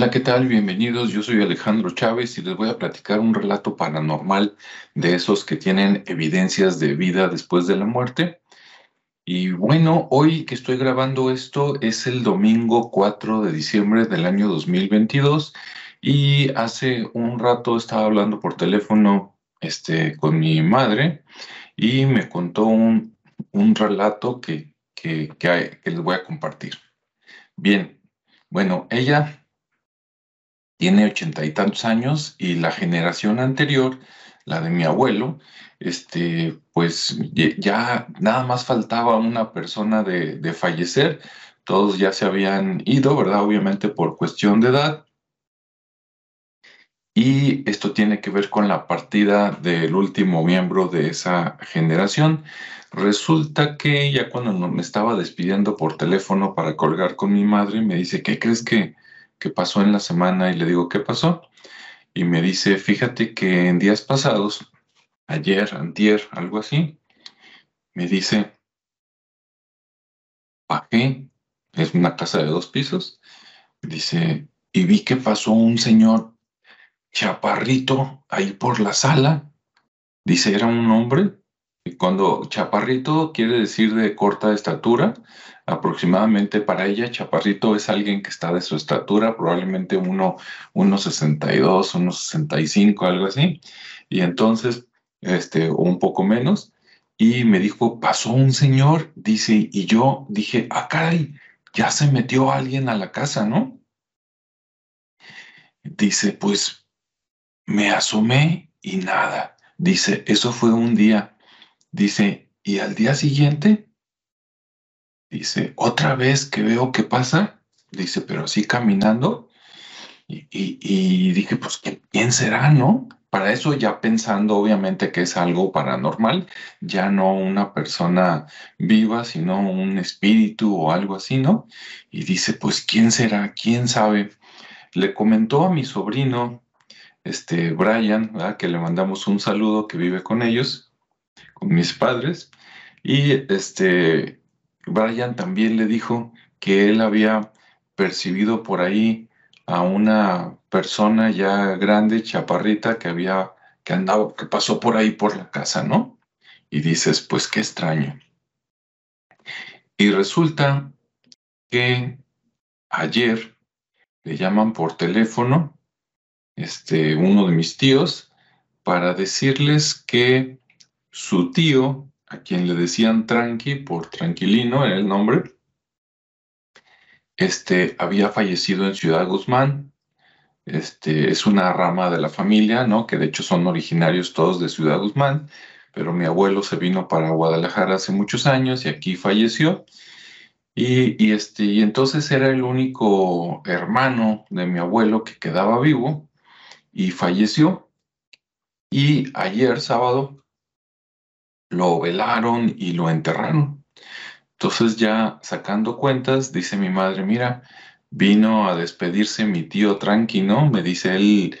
Hola, ¿qué tal? Bienvenidos. Yo soy Alejandro Chávez y les voy a platicar un relato paranormal de esos que tienen evidencias de vida después de la muerte. Y bueno, hoy que estoy grabando esto es el domingo 4 de diciembre del año 2022 y hace un rato estaba hablando por teléfono este, con mi madre y me contó un, un relato que, que, que, que les voy a compartir. Bien, bueno, ella tiene ochenta y tantos años y la generación anterior, la de mi abuelo, este, pues ya nada más faltaba una persona de, de fallecer, todos ya se habían ido, ¿verdad? Obviamente por cuestión de edad. Y esto tiene que ver con la partida del último miembro de esa generación. Resulta que ya cuando me estaba despidiendo por teléfono para colgar con mi madre, me dice, ¿qué crees que qué pasó en la semana y le digo, ¿qué pasó? Y me dice, fíjate que en días pasados, ayer, antier, algo así, me dice, bajé, es una casa de dos pisos, dice, y vi que pasó un señor chaparrito ahí por la sala, dice, era un hombre, y cuando chaparrito quiere decir de corta estatura, aproximadamente para ella, chaparrito es alguien que está de su estatura, probablemente uno, 1,62, 1,65, algo así. Y entonces, este, un poco menos. Y me dijo, pasó un señor, dice, y yo dije, ah, caray, ya se metió alguien a la casa, ¿no? Dice, pues me asomé y nada. Dice, eso fue un día. Dice, y al día siguiente Dice, otra vez que veo qué pasa, dice, pero así caminando. Y, y, dije, pues, ¿quién será, no? Para eso ya pensando, obviamente, que es algo paranormal, ya no una persona viva, sino un espíritu o algo así, ¿no? Y dice, pues, ¿quién será? ¿Quién sabe? Le comentó a mi sobrino, este, Brian, ¿verdad? que le mandamos un saludo, que vive con ellos, con mis padres, y este, Brian también le dijo que él había percibido por ahí a una persona ya grande, chaparrita, que había, que andaba, que pasó por ahí por la casa, ¿no? Y dices, pues qué extraño. Y resulta que ayer le llaman por teléfono, este, uno de mis tíos, para decirles que su tío a quien le decían Tranqui por Tranquilino, era el nombre, este, había fallecido en Ciudad Guzmán. Este, es una rama de la familia, ¿no? Que de hecho son originarios todos de Ciudad Guzmán, pero mi abuelo se vino para Guadalajara hace muchos años y aquí falleció. Y, y, este, y entonces era el único hermano de mi abuelo que quedaba vivo y falleció. Y ayer sábado lo velaron y lo enterraron. Entonces ya sacando cuentas, dice mi madre, mira, vino a despedirse mi tío Tranqui, ¿no? Me dice él,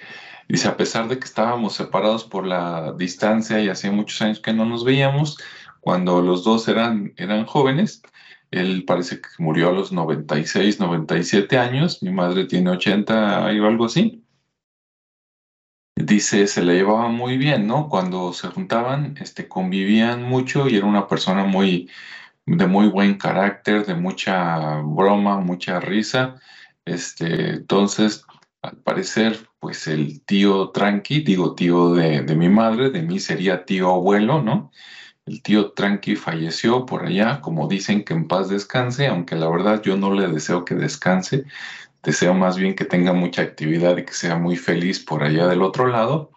dice, a pesar de que estábamos separados por la distancia y hacía muchos años que no nos veíamos, cuando los dos eran, eran jóvenes, él parece que murió a los 96, 97 años, mi madre tiene 80 o algo así dice, se le llevaba muy bien, ¿no? Cuando se juntaban, este, convivían mucho y era una persona muy, de muy buen carácter, de mucha broma, mucha risa. Este, entonces, al parecer, pues el tío Tranqui, digo tío de, de mi madre, de mí sería tío abuelo, ¿no? El tío Tranqui falleció por allá, como dicen que en paz descanse, aunque la verdad yo no le deseo que descanse, Deseo más bien que tenga mucha actividad y que sea muy feliz por allá del otro lado.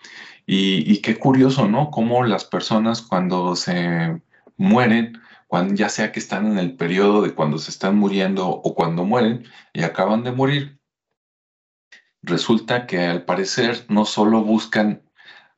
Y, qué curioso, ¿no? Cómo las personas cuando se mueren, cuando, ya sea que están en el periodo de cuando se están muriendo o cuando mueren y acaban de morir, resulta que al parecer no solo buscan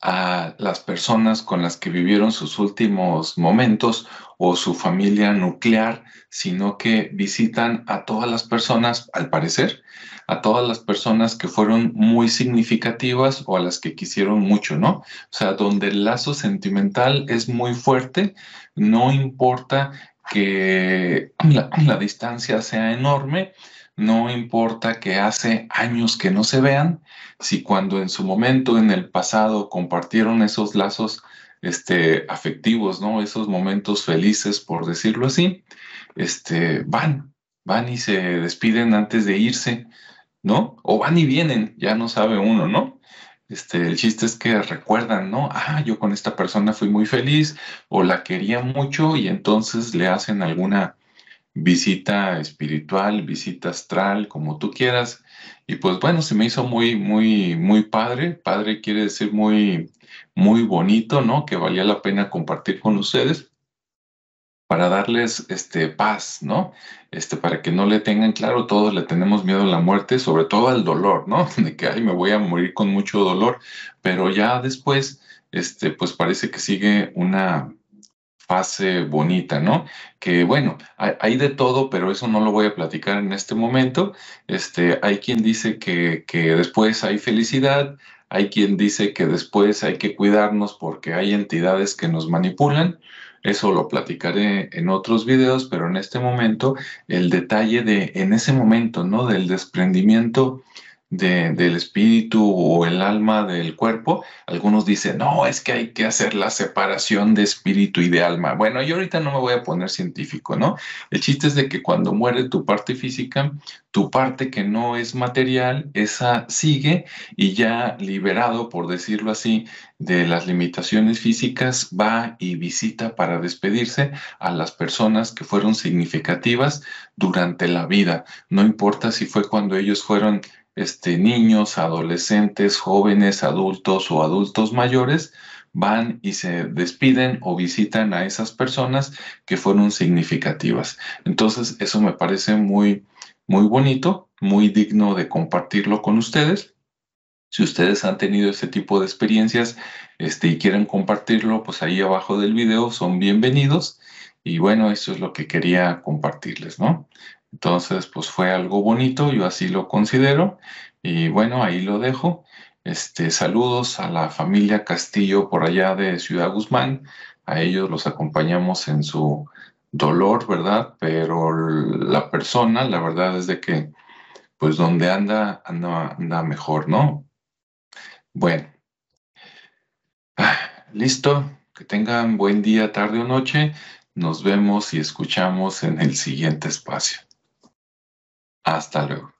a las personas con las que vivieron sus últimos momentos o su familia nuclear, sino que visitan a todas las personas, al parecer, a todas las personas que fueron muy significativas o a las que quisieron mucho, ¿no? O sea, donde el lazo sentimental es muy fuerte, no importa que la, la distancia sea enorme, no importa que hace años que no se vean, si cuando en su momento, en el pasado, compartieron esos lazos este, afectivos, ¿no? Esos momentos felices, por decirlo así, este, van, van y se despiden antes de irse, ¿no? O van y vienen, ya no sabe uno, ¿no? Este, el chiste es que recuerdan, ¿no? Ah, yo con esta persona fui muy feliz o la quería mucho y entonces le hacen alguna visita espiritual, visita astral, como tú quieras. Y pues bueno, se me hizo muy, muy, muy padre. Padre quiere decir muy, muy bonito, ¿no? Que valía la pena compartir con ustedes para darles este paz, ¿no? Este para que no le tengan claro, todos le tenemos miedo a la muerte, sobre todo al dolor, ¿no? De que ay, me voy a morir con mucho dolor, pero ya después este pues parece que sigue una fase bonita, ¿no? Que bueno, hay, de todo, pero eso no lo voy a platicar en este momento. Este, hay quien dice que, que después hay felicidad, hay quien dice que después hay que cuidarnos porque hay entidades que nos manipulan. Eso lo platicaré en otros videos, pero en este momento el detalle de, en ese momento, ¿no? Del desprendimiento del espíritu o el alma del cuerpo, algunos dicen, no, es que hay que hacer la separación de espíritu y de alma. Bueno, yo ahorita no me voy a poner científico, ¿no? El chiste es de que cuando muere tu parte física, tu parte que no es material, esa sigue y ya liberado, por decirlo así, de las limitaciones físicas, va y visita para despedirse a las personas que fueron significativas durante la vida. No importa si fue cuando ellos fueron este, niños, adolescentes, jóvenes, adultos o adultos mayores van y se despiden o visitan a esas personas que fueron significativas. Entonces, eso me parece muy, muy bonito, muy digno de compartirlo con ustedes. Si ustedes han tenido ese tipo de experiencias este, y quieren compartirlo, pues ahí abajo del video son bienvenidos. Y bueno, eso es lo que quería compartirles, ¿no? Entonces, pues fue algo bonito, yo así lo considero. Y bueno, ahí lo dejo. Este, saludos a la familia Castillo por allá de Ciudad Guzmán. A ellos los acompañamos en su dolor, ¿verdad? Pero la persona, la verdad es de que, pues donde anda, anda, anda mejor, ¿no? Bueno. Ah, listo. Que tengan buen día, tarde o noche. Nos vemos y escuchamos en el siguiente espacio. Hasta luego.